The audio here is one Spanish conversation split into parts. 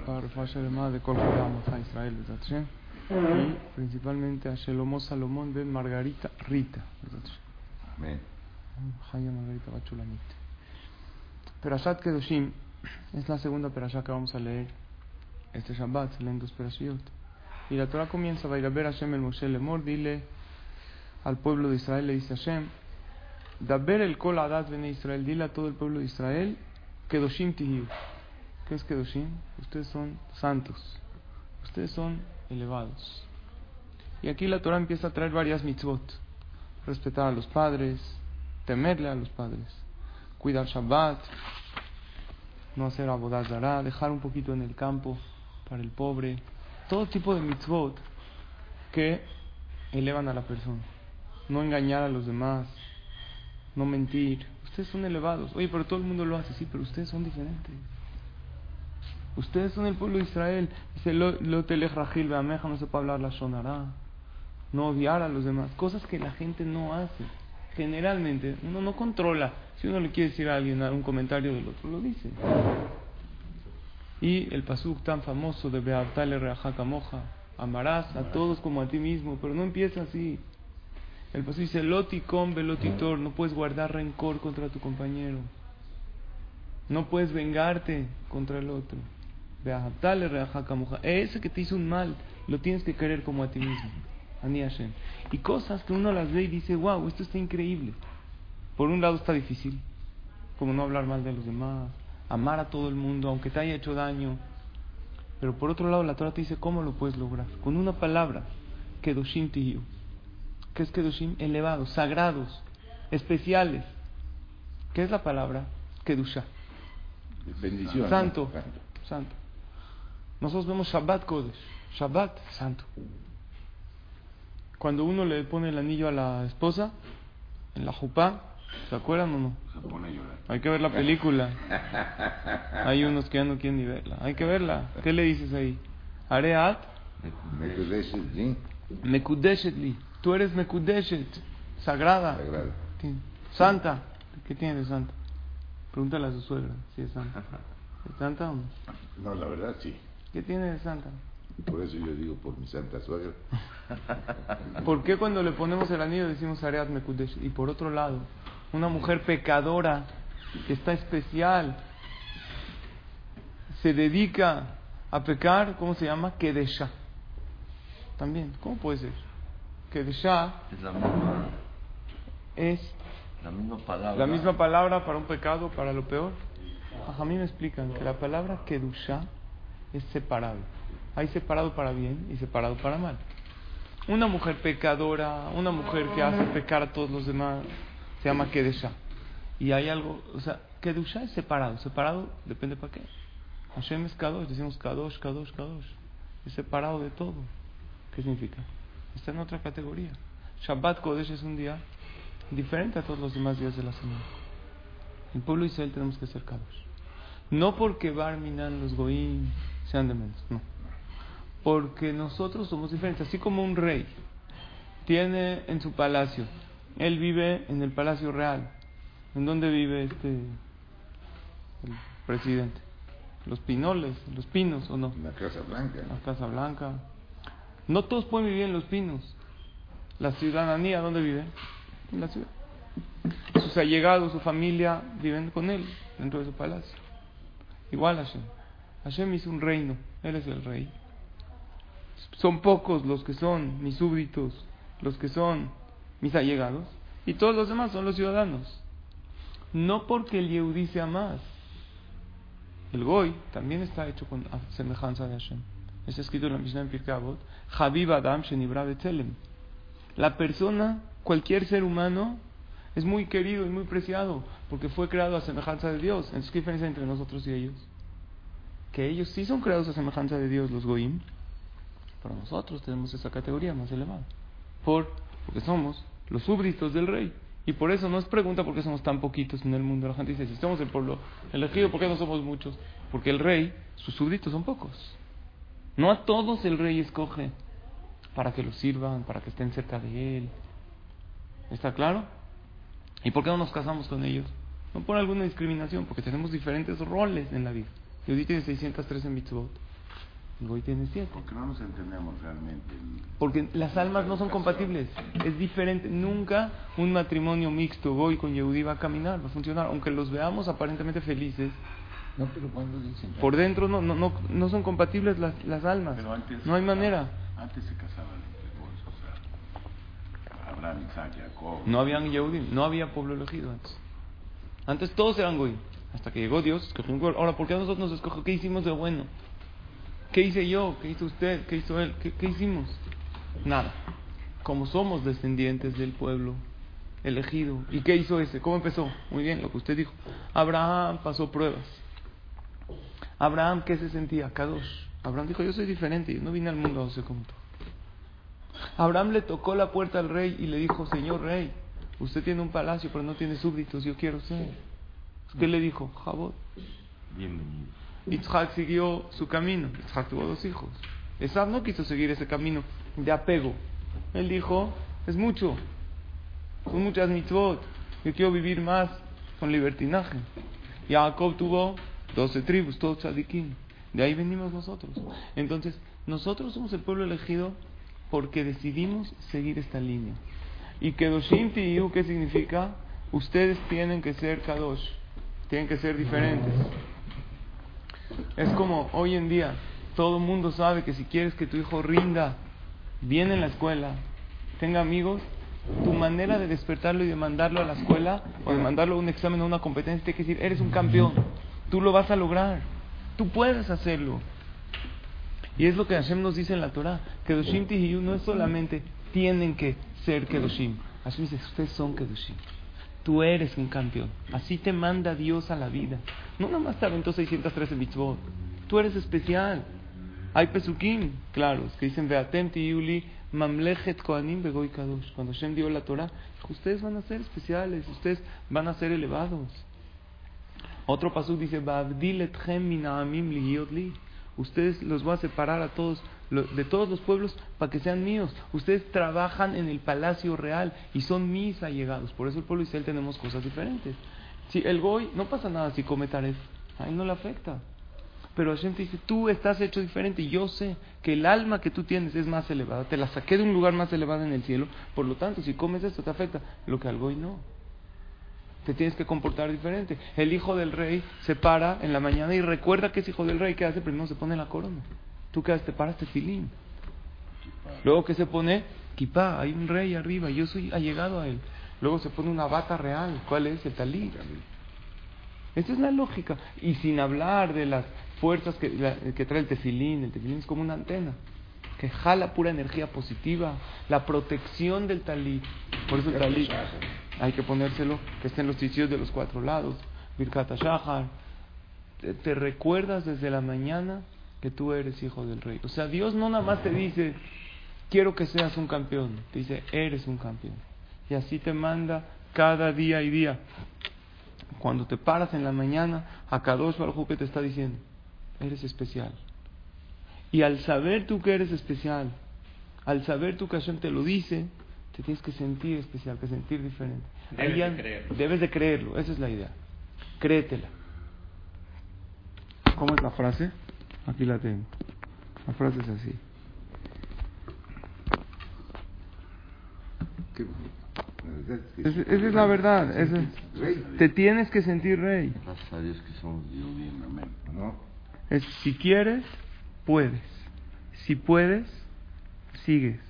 para Rafael Shalema de Kol a Israel, Y principalmente a Shelomó Salomón Ben Margarita Rita, Amén. Jaya Margarita Bachulamit. Perashat Kedoshim es la segunda perashá que vamos a leer este Shabbat, se leen dos perashiot. Y la Torah comienza, Vairaber Hashem el Moshe Lemor, dile al pueblo de Israel, le dice Hashem, Daber el Kol Adat Bene Israel, dile a todo el pueblo de Israel, Kedoshim Tihiu ¿Qué es? Ustedes son santos, ustedes son elevados. Y aquí la Torah empieza a traer varias mitzvot. Respetar a los padres, temerle a los padres, cuidar Shabbat, no hacer abodazara, dejar un poquito en el campo para el pobre. Todo tipo de mitzvot que elevan a la persona. No engañar a los demás, no mentir. Ustedes son elevados. Oye, pero todo el mundo lo hace, sí, pero ustedes son diferentes. Ustedes son el pueblo de Israel. Dice, lo, lo telejrajil, beameja, no se puede hablar la sonará. No odiar a los demás. Cosas que la gente no hace. Generalmente, uno no controla. Si uno le quiere decir a alguien un comentario del otro, lo dice. Y el pasuk tan famoso de Beabtale Reajaka Moja. Amarás a todos como a ti mismo, pero no empieza así. El pasuk dice, Loticom velotitor, no puedes guardar rencor contra tu compañero. No puedes vengarte contra el otro. Ese que te hizo un mal, lo tienes que querer como a ti mismo. Y cosas que uno las ve y dice, wow, esto está increíble. Por un lado está difícil, como no hablar mal de los demás, amar a todo el mundo, aunque te haya hecho daño. Pero por otro lado, la Torah te dice cómo lo puedes lograr. Con una palabra, Kedoshim Tihiu. ¿Qué es Kedoshim? Elevados, sagrados, especiales. ¿Qué es la palabra? Kedusha. Bendición. Santo, santo. Nosotros vemos Shabbat Kodesh. Shabbat, santo. Cuando uno le pone el anillo a la esposa, en la jupá, ¿se acuerdan o no? Se pone a llorar. Hay que ver la película. Hay unos que ya no quieren ni verla. Hay que verla. ¿Qué le dices ahí? Areat Mekudeshet, ¿sí? Mekudeshet li. Tú eres Mekudeshet. Sagrada. Sagrado. Sí. Santa. ¿Qué tiene de santa? Pregúntale a su suegra si es santa. ¿Es santa o no? No, la verdad sí. ¿Qué tiene de santa? Por eso yo digo por mi santa suegra. ¿Por qué cuando le ponemos el anillo decimos Areat Mekudesh? Y por otro lado, una mujer pecadora que está especial, se dedica a pecar, ¿cómo se llama? Kedesha. También, ¿cómo puede ser? Kedesha Es la misma, es la misma palabra. la misma palabra para un pecado, para lo peor. A mí me explican que la palabra Kedusha es separado. Hay separado para bien y separado para mal. Una mujer pecadora, una mujer que hace pecar a todos los demás, se llama Kedusha. Y hay algo, o sea, Kedusha es separado. Separado depende para qué. Hashem es Kadosh, decimos Kadosh, Kadosh, Kadosh. Es separado de todo. ¿Qué significa? Está en otra categoría. Shabbat Kodesh es un día diferente a todos los demás días de la semana. El pueblo de Israel tenemos que ser Kadosh. No porque Barminan, los Goim, sean de menos, no. Porque nosotros somos diferentes. Así como un rey tiene en su palacio, él vive en el palacio real. ¿En dónde vive este el presidente? Los pinoles, los pinos o no? En la Casa Blanca. La Casa Blanca. No todos pueden vivir en los pinos. La ciudadanía, ¿dónde vive? En la ciudad. Sus allegados, su familia viven con él dentro de su palacio. Igual Hashem. Hashem hizo un reino, Él es el rey. Son pocos los que son mis súbditos, los que son mis allegados, y todos los demás son los ciudadanos. No porque el Yehudí sea más. El Goy también está hecho con semejanza de Hashem. Está escrito en la Mishnah en Pirkei Avot, Adam. La persona, cualquier ser humano, es muy querido y muy preciado, porque fue creado a semejanza de Dios. Entonces, ¿qué diferencia entre nosotros y ellos? Que ellos sí son creados a semejanza de Dios, los Goim, pero nosotros tenemos esa categoría más elevada. Por, porque somos los súbditos del rey. Y por eso no es pregunta por qué somos tan poquitos en el mundo. La gente dice, si somos el pueblo elegido, ¿por qué no somos muchos? Porque el rey, sus súbditos son pocos. No a todos el rey escoge para que los sirvan, para que estén cerca de él. ¿Está claro? ¿Y por qué no nos casamos con ellos? No por alguna discriminación, porque tenemos diferentes roles en la vida. Yehudi tiene 613 mitzvot. El Goy tiene 7. Porque no nos entendemos realmente. Porque las almas no son compatibles. Es diferente. Nunca un matrimonio mixto, Goy con Yehudi, va a caminar, va a funcionar. Aunque los veamos aparentemente felices, No, pero cuando dicen. por dentro no, no, no, no son compatibles las, las almas. Pero antes No hay manera. Antes se casaban entre vos, o sea, Abraham, Isaac, Jacob. No habían Yehudim, no había pueblo elegido antes. Antes todos eran Goy. Hasta que llegó Dios, escogió un. Ahora, ¿por qué a nosotros nos escogió? ¿Qué hicimos de bueno? ¿Qué hice yo? ¿Qué hizo usted? ¿Qué hizo él? ¿Qué, qué hicimos? Nada. Como somos descendientes del pueblo elegido. ¿Y qué hizo ese? ¿Cómo empezó? Muy bien, lo que usted dijo. Abraham pasó pruebas. Abraham, ¿qué se sentía? Kadosh. Abraham dijo, yo soy diferente, yo no vine al mundo a ser como tú. Abraham le tocó la puerta al rey y le dijo, Señor rey, usted tiene un palacio pero no tiene súbditos, yo quiero ser. ¿Qué le dijo? Jabot. Bienvenido. Isaac siguió su camino. Isaac tuvo dos hijos. Esab no quiso seguir ese camino de apego. Él dijo, es mucho, son muchas mitzvot, yo quiero vivir más con libertinaje. Y Jacob tuvo 12 tribus, todos tzadikim. De ahí venimos nosotros. Entonces, nosotros somos el pueblo elegido porque decidimos seguir esta línea. Y Kedoshim Tiyu, ¿qué significa? Ustedes tienen que ser Kadosh, tienen que ser diferentes. Es como hoy en día, todo el mundo sabe que si quieres que tu hijo rinda bien en la escuela, tenga amigos, tu manera de despertarlo y de mandarlo a la escuela o de mandarlo a un examen o una competencia tiene que decir, eres un campeón, tú lo vas a lograr, tú puedes hacerlo. Y es lo que Hashem nos dice en la Torah, Kedoshim Tihiyu no es solamente tienen que ser Kedoshim, Hashem dice, ustedes son Kedoshim. Tú eres un campeón. Así te manda Dios a la vida. No nada más te aventó 613 mitzvot. Tú eres especial. Hay pesukim, claros, que dicen Beatem Tiyuli Mamlechet Kohanim Begoy Kadosh. Cuando Hashem dio la Torah, ustedes van a ser especiales, ustedes van a ser elevados. Otro pasuk dice, Ba'avdil etchem min ha'amim lihiyot li. Ustedes los voy a separar a todos, de todos los pueblos, para que sean míos. Ustedes trabajan en el palacio real y son mis allegados. Por eso el pueblo Israel tenemos cosas diferentes. Si el Goy, no pasa nada si come taref, a él no le afecta. Pero Hashem te dice, tú estás hecho diferente yo sé que el alma que tú tienes es más elevada. Te la saqué de un lugar más elevado en el cielo. Por lo tanto, si comes esto te afecta. Lo que al Goy no. Te tienes que comportar diferente. El hijo del rey se para en la mañana y recuerda que es hijo del rey. ¿Qué hace? Primero se pone la corona. Tú haces? Te paras tefilín. Luego que se pone kipá. Hay un rey arriba. Yo soy allegado a él. Luego se pone una bata real. ¿Cuál es? El talí. Esta es la lógica. Y sin hablar de las fuerzas que, la- que trae el tefilín. El tefilín es como una antena que jala pura energía positiva. La protección del talí. Por eso el talí hay que ponérselo que esté en los sitios de los cuatro lados. Birkat Shahar. Te, te recuerdas desde la mañana que tú eres hijo del rey. O sea, Dios no nada más te dice, quiero que seas un campeón. Te dice, eres un campeón. Y así te manda cada día y día. Cuando te paras en la mañana, a Kadosh Baruj que te está diciendo, eres especial. Y al saber tú que eres especial, al saber tú que Hashem te lo dice, te tienes que sentir especial, que sentir diferente. Debes de creerlo. Debes de creerlo, esa es la idea. Créetela. ¿Cómo es la frase? Aquí la tengo. La frase es así. Esa, es la verdad. es- te tienes que sentir rey. Gracias a Dios que somos Dios. Amén. ¿No? Es, si quieres, puedes. Si puedes, sigues.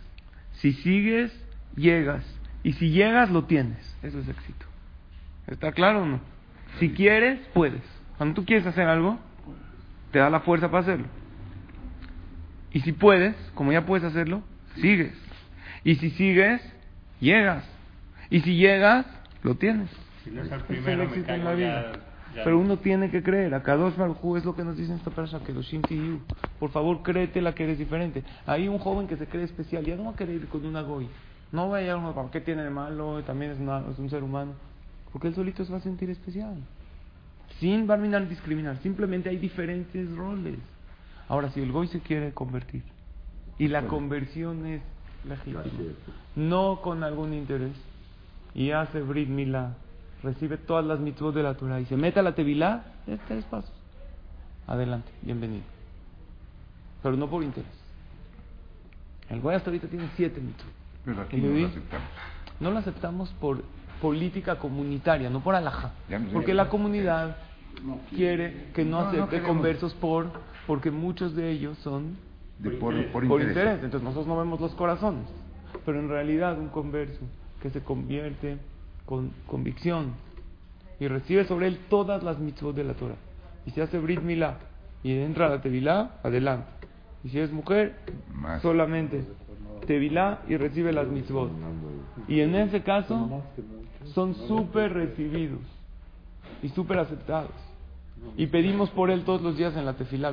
Si sigues, llegas. Y si llegas, lo tienes. Eso es éxito. ¿Está claro o no? Si quieres, puedes. Cuando tú quieres hacer algo, te da la fuerza para hacerlo. Y si puedes, como ya puedes hacerlo, sigues. Y si sigues, llegas. Y si llegas, lo tienes. Si no es el Ese es primero, el me éxito en caigo la ya- vida. ya- Pero uno tiene que creer. A Kadosh Baruj es lo que nos dice en esta persona, que los Tiyu. Por favor, créete la que eres diferente. Hay un joven que se cree especial. Ya no va a querer ir con una goy. No va a ir uno, ¿qué tiene de malo? También es, una- es un ser humano. Porque él solito se va a sentir especial. Sin barminar discriminar. Simplemente hay diferentes roles. Ahora, si el goy se quiere convertir y la conversión es legítima, no con algún interés, y hace Brit Milá, recibe todas las mitzvot de la Torah y se mete a la Tevilá, es tres pasos. Adelante, bienvenido. Pero no por interés. El goy hasta ahorita tiene siete mitzvot. Pero aquí ¿El no lo aceptamos. No lo aceptamos por política comunitaria, no por me- Porque la comunidad quiere que no No, no acepte conversos por porque muchos de ellos son De por, por, por interés. interés. Entonces nosotros no vemos los corazones. Pero en realidad un converso que se convierte con convicción y recibe sobre él todas las mitzvot de la Torah. Y se hace Brit Milá y entra a la Tevilá, adelante. Y si es mujer, Más. solamente Tevilá y recibe las mitzvot. Y en ese caso son súper recibidos y súper aceptados. Y pedimos por él todos los días en la tefilá.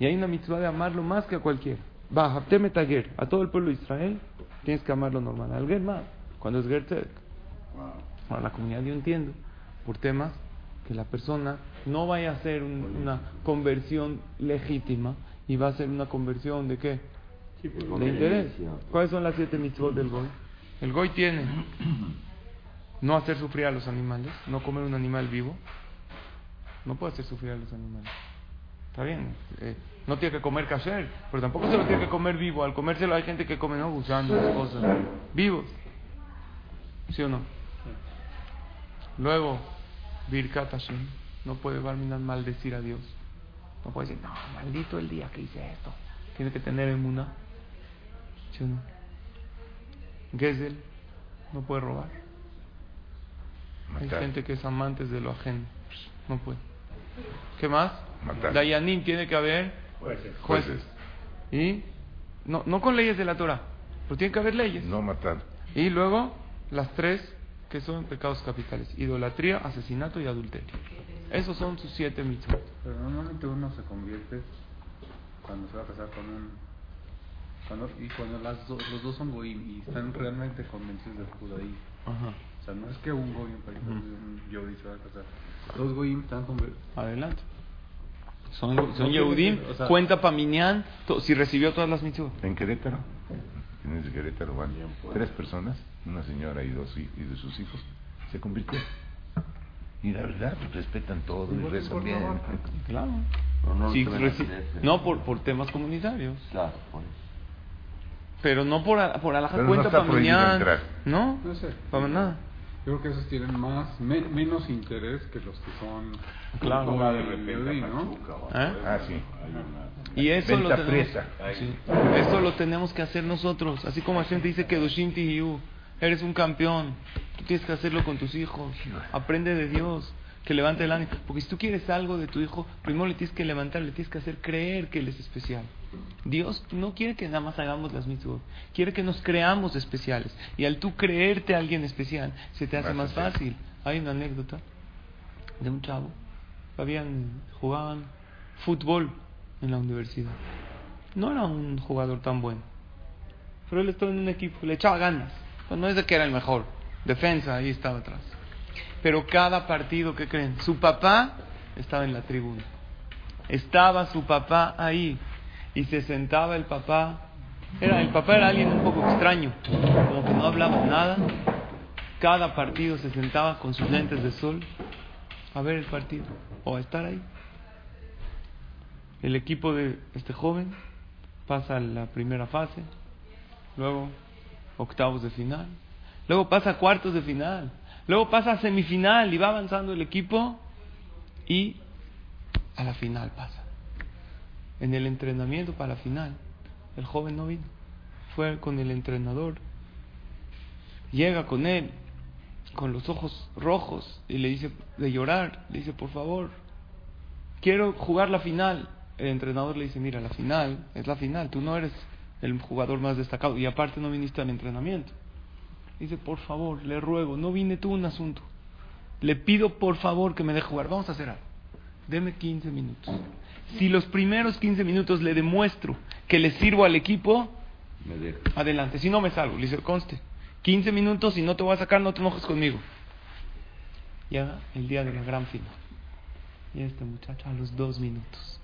Y hay una mitzvah de amarlo más que a cualquiera. Baja, Tager, a todo el pueblo de Israel, tienes que amarlo normal. Al Ger más, cuando es Ger. Ahora, la comunidad yo entiendo, por temas que la persona no vaya a hacer un- una conversión legítima y va a hacer una conversión de qué? de interés. ¿Cuáles son las siete mitzvot del Goy? El Goy tiene no hacer sufrir a los animales, no comer un animal vivo. No puede hacer sufrir a los animales. Está bien, eh, no tiene que comer kasher, pero tampoco se lo tiene que comer vivo. Al comérselo hay gente que come, ¿no? Gusanos, cosas. Vivos. ¿Sí o no? Luego, Birkat Hashem. No puede Barminan maldecir a Dios. No puede decir, no, maldito el día que hice esto. Tiene que tener emuna. ¿Sí o no? Gesel. No puede robar. Hay gente que es amantes de lo ajeno. No puede. ¿Qué más? Matar. Dayanim tiene que haber Jueces. jueces. Y no, no con leyes de la Torah, pero tiene que haber leyes. No matar. Y luego las tres que son pecados capitales: idolatría, asesinato y adulterio. Esos son sus siete mitzvot. Pero normalmente uno se convierte cuando se va a casar con un... Cuando, y cuando las do- los dos son goyim y están realmente convencidos del judaísmo. Ajá. Sea, no es que un ejemplo, un yodí se va a casar. Dos goyim están convencidos. Adelante. Son, son Yehudim, o sea- cuenta para Minyan, to- si recibió todas las mitzvot. En Querétaro, en ese Querétaro van tres personas, una señora y dos y de sus hijos, se convirtieron. Y la verdad, respetan todo y rezan bien. Claro. Pero no Sí, no por, por temas comunitarios. Claro, por eso. Pero no por, a- por alhaja no cuenta está para entrar. No, No sé. para nada. Creo que esos tienen más, me- menos interés que los que son... Claro. de repente ¿no? ¿Eh? Ah, sí. Y eso lo tenemos, sí. Eso lo tenemos que hacer nosotros. Así como Hashem te dice que Doshim Tihiyu, eres un campeón. Tú tienes que hacerlo con tus hijos. Aprende de Dios. Que levante el ánimo. Porque si tú quieres algo de tu hijo, primero le tienes que levantar, le tienes que hacer creer que él es especial. Dios no quiere que nada más hagamos las mitzvot. Quiere que nos creamos especiales. Y al tú creerte a alguien especial, se te hace más fácil. Hay una anécdota de un chavo. Habían, jugaban fútbol en la universidad. No era un jugador tan bueno. Pero él estaba en un equipo, le echaba ganas. Pues no es de que era el mejor. Defensa, ahí estaba atrás. Pero cada partido, ¿qué creen? Su papá estaba en la tribuna. Estaba su papá ahí. Y se sentaba el papá. Era, el papá era alguien un poco extraño. Como que no hablaba nada. Cada partido se sentaba con sus lentes de sol a ver el partido o a estar ahí. El equipo de este joven pasa a la primera fase, luego octavos de final, luego pasa a cuartos de final, luego pasa a semifinal y va avanzando el equipo y a la final pasa. En el entrenamiento para la final, el joven no vino, fue con el entrenador, llega con él, con los ojos rojos y le dice de llorar, le dice por favor, quiero jugar la final. El entrenador le dice, mira, la final es la final, tú no eres el jugador más destacado y aparte no viniste al entrenamiento. Dice, por favor, le ruego, no vine tú un asunto. Le pido por favor que me deje jugar. Vamos a hacer algo. Deme 15 minutos. Si los primeros 15 minutos le demuestro que le sirvo al equipo, Me adelante. Si no me salgo, le dice, conste. 15 minutos y no te voy a sacar, no te enojes conmigo. Llega el día de la gran final. Y este muchacho a los dos minutos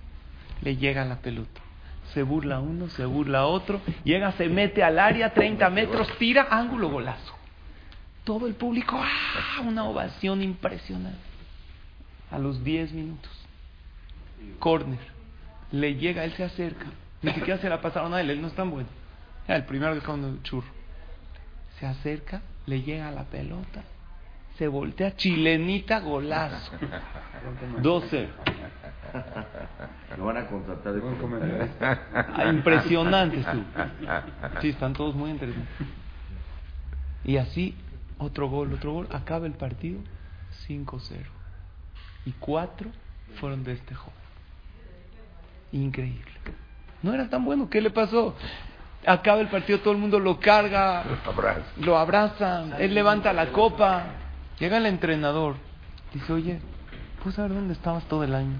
le llega la pelota. Se burla uno, se burla otro. Llega, se mete al área, 30 metros, tira, ángulo, golazo. Todo el público, ¡ah! Una ovación impresionante. A los 10 minutos. Corner. Le llega, él se acerca. Ni siquiera se la pasaron a él, él no es tan bueno. Era el primero dejando el churro. Se acerca, le llega la pelota, se voltea, chilenita, golazo. 12. Lo van a contratar de. Ah, impresionante estuvo. Sí, están todos muy interesantes. Y así, otro gol, otro gol. Acaba el partido 5-0. Y cuatro fueron de este joven. Increíble. No era tan bueno. ¿Qué le pasó? Acaba el partido, todo el mundo lo carga, lo abrazan, él levanta la copa. Llega el entrenador. Dice, oye, ¿puedes saber dónde estabas todo el año?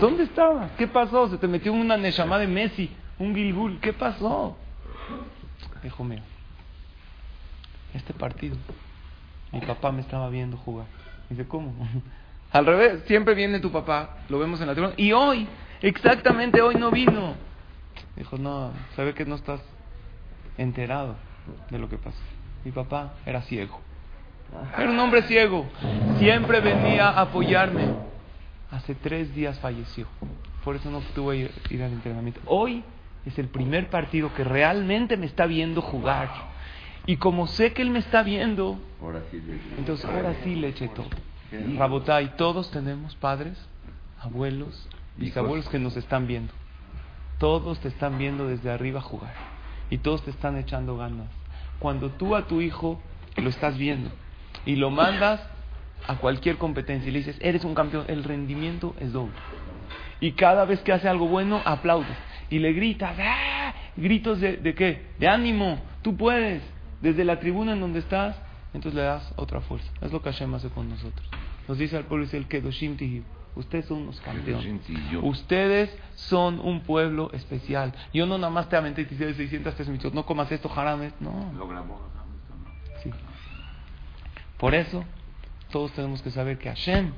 ¿Dónde estabas? ¿Qué pasó? Se te metió una Neshama de Messi, un Gilgul. ¿Qué pasó? Dijo, mira, este partido, mi papá me estaba viendo jugar. Dice, ¿cómo? Al revés, siempre viene tu papá, lo vemos en la tribuna. Y hoy, exactamente hoy no vino. Dijo, no, sabe que no estás enterado de lo que pasó. Mi papá era ciego. Era un hombre ciego. Siempre venía a apoyarme. Hace tres días falleció. Por eso no pudo ir, ir al entrenamiento. Hoy es el primer partido que realmente me está viendo jugar. Y como sé que él me está viendo, Ahora sí le entonces ahora sí le eché todo. Rabotay, todos tenemos padres, abuelos, bisabuelos que nos están viendo. Todos te están viendo desde arriba jugar. Y todos te están echando ganas. Cuando tú a tu hijo lo estás viendo y lo mandas a cualquier competencia y le dices, eres un campeón, el rendimiento es doble. Y cada vez que hace algo bueno, aplaudes. Y le gritas, ¡ah! gritos de, de qué? De ánimo, tú puedes. Desde la tribuna en donde estás, entonces le das otra fuerza. Es lo que Hashem hace con nosotros. Nos dice al pueblo, dice el Kedoshim. Ustedes son unos campeones. Ustedes son un pueblo especial. Yo no nada más te aventé y te hice 600 mitzvot, no comas esto, jarames. No. Lo grabó. Sí. Por eso, todos tenemos que saber que Hashem,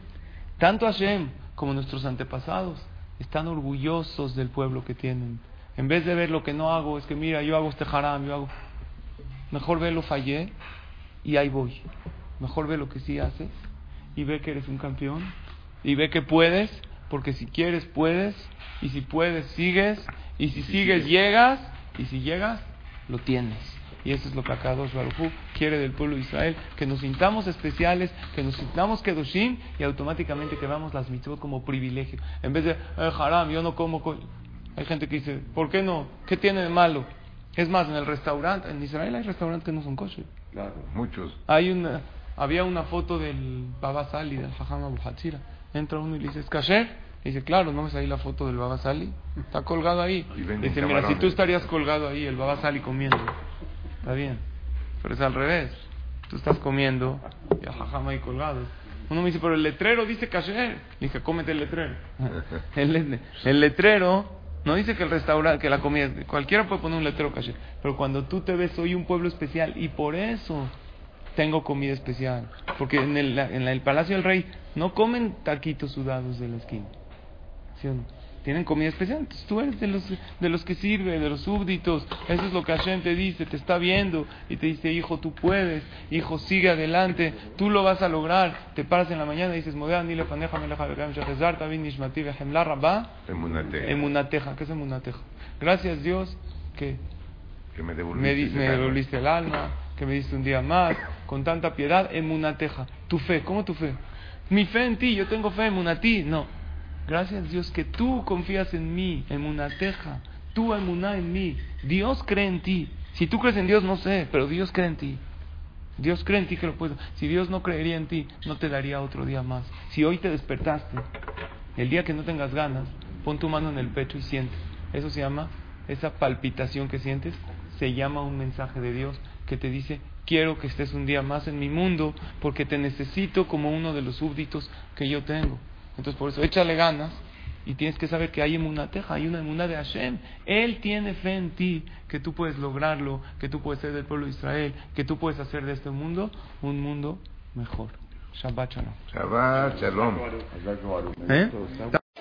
tanto Hashem como nuestros antepasados, están orgullosos del pueblo que tienen. En vez de ver lo que no hago, es que mira, yo hago este haram, yo hago. Mejor ve lo fallé y ahí voy. Mejor ve lo que sí haces y ve que eres un campeón y ve que puedes, porque si quieres puedes y si puedes sigues y si sigues llegas y si llegas lo tienes. Y eso es lo que Akadosh Baruj quiere del pueblo de Israel, que nos sintamos especiales, que nos sintamos kedoshim y automáticamente que veamos las mitzvot como privilegio. En vez de, eh, haram, yo no como... co-". Hay gente que dice, ¿por qué no? ¿Qué tiene de malo? Es más, en el restaurante, en Israel hay restaurantes que no son kosher. Claro. Muchos. Hay una, había una foto del Baba Sali, del Jajam Abu Hatzira. Entra uno y le dice, ¿es kasher? Y dice, claro, ¿no ves ahí la foto del Baba Sali? Está colgado ahí. Y Dice, mira, si tú estarías colgado ahí, el Baba Sali comiendo. Está bien. Pero es al revés. Tú estás comiendo y el Jajam ahí colgado. Uno me dice, pero el letrero dice kasher. Le dije, cómete el letrero. el, el letrero no dice que el restaurante, que la comida, cualquiera puede poner un letrero kasher. Pero cuando tú te ves, soy un pueblo especial y por eso tengo comida especial. Porque en el, en el Palacio del Rey no comen taquitos sudados de la esquina. ¿Sí o no? Tienen comida especial. Entonces tú eres de los, de los que sirve, de los súbditos. Eso es lo que Hashem te dice, te está viendo y te dice, hijo, tú puedes, hijo, sigue adelante, tú lo vas a lograr. Te paras en la mañana y dices, "Modea, ni le paneja, me leja, begam, shahezar, tabin, nishmati, vehemla, rabá". Emunate. Emunateja, ¿qué es emunateja? Gracias Dios que Que me devolviste. me devolviste el alma, que me diste un día más, con tanta piedad, emunateja. Tu fe, ¿cómo tu fe? Mi fe en ti, yo tengo fe, emunatí. No. Gracias Dios que tú confías en mí, emunateja. Tú emuná en mí. Dios cree en ti. Si tú crees en Dios, no sé, pero Dios cree en ti. Dios cree en ti que lo puedo. Si Dios no creería en ti, no te daría otro día más. Si hoy te despertaste, el día que no tengas ganas, pon tu mano en el pecho y siente. Eso se llama, esa palpitación que sientes, se llama un mensaje de Dios que te dice, quiero que estés un día más en mi mundo porque te necesito como uno de los súbditos que yo tengo. Entonces por eso échale ganas y tienes que saber que hay emunateja, hay una emuna de Hashem. Él tiene fe en ti, que tú puedes lograrlo, que tú puedes ser del pueblo de Israel, que tú puedes hacer de este mundo un mundo mejor. Shabbat shalom. Shabbat Shalom. ¿Eh?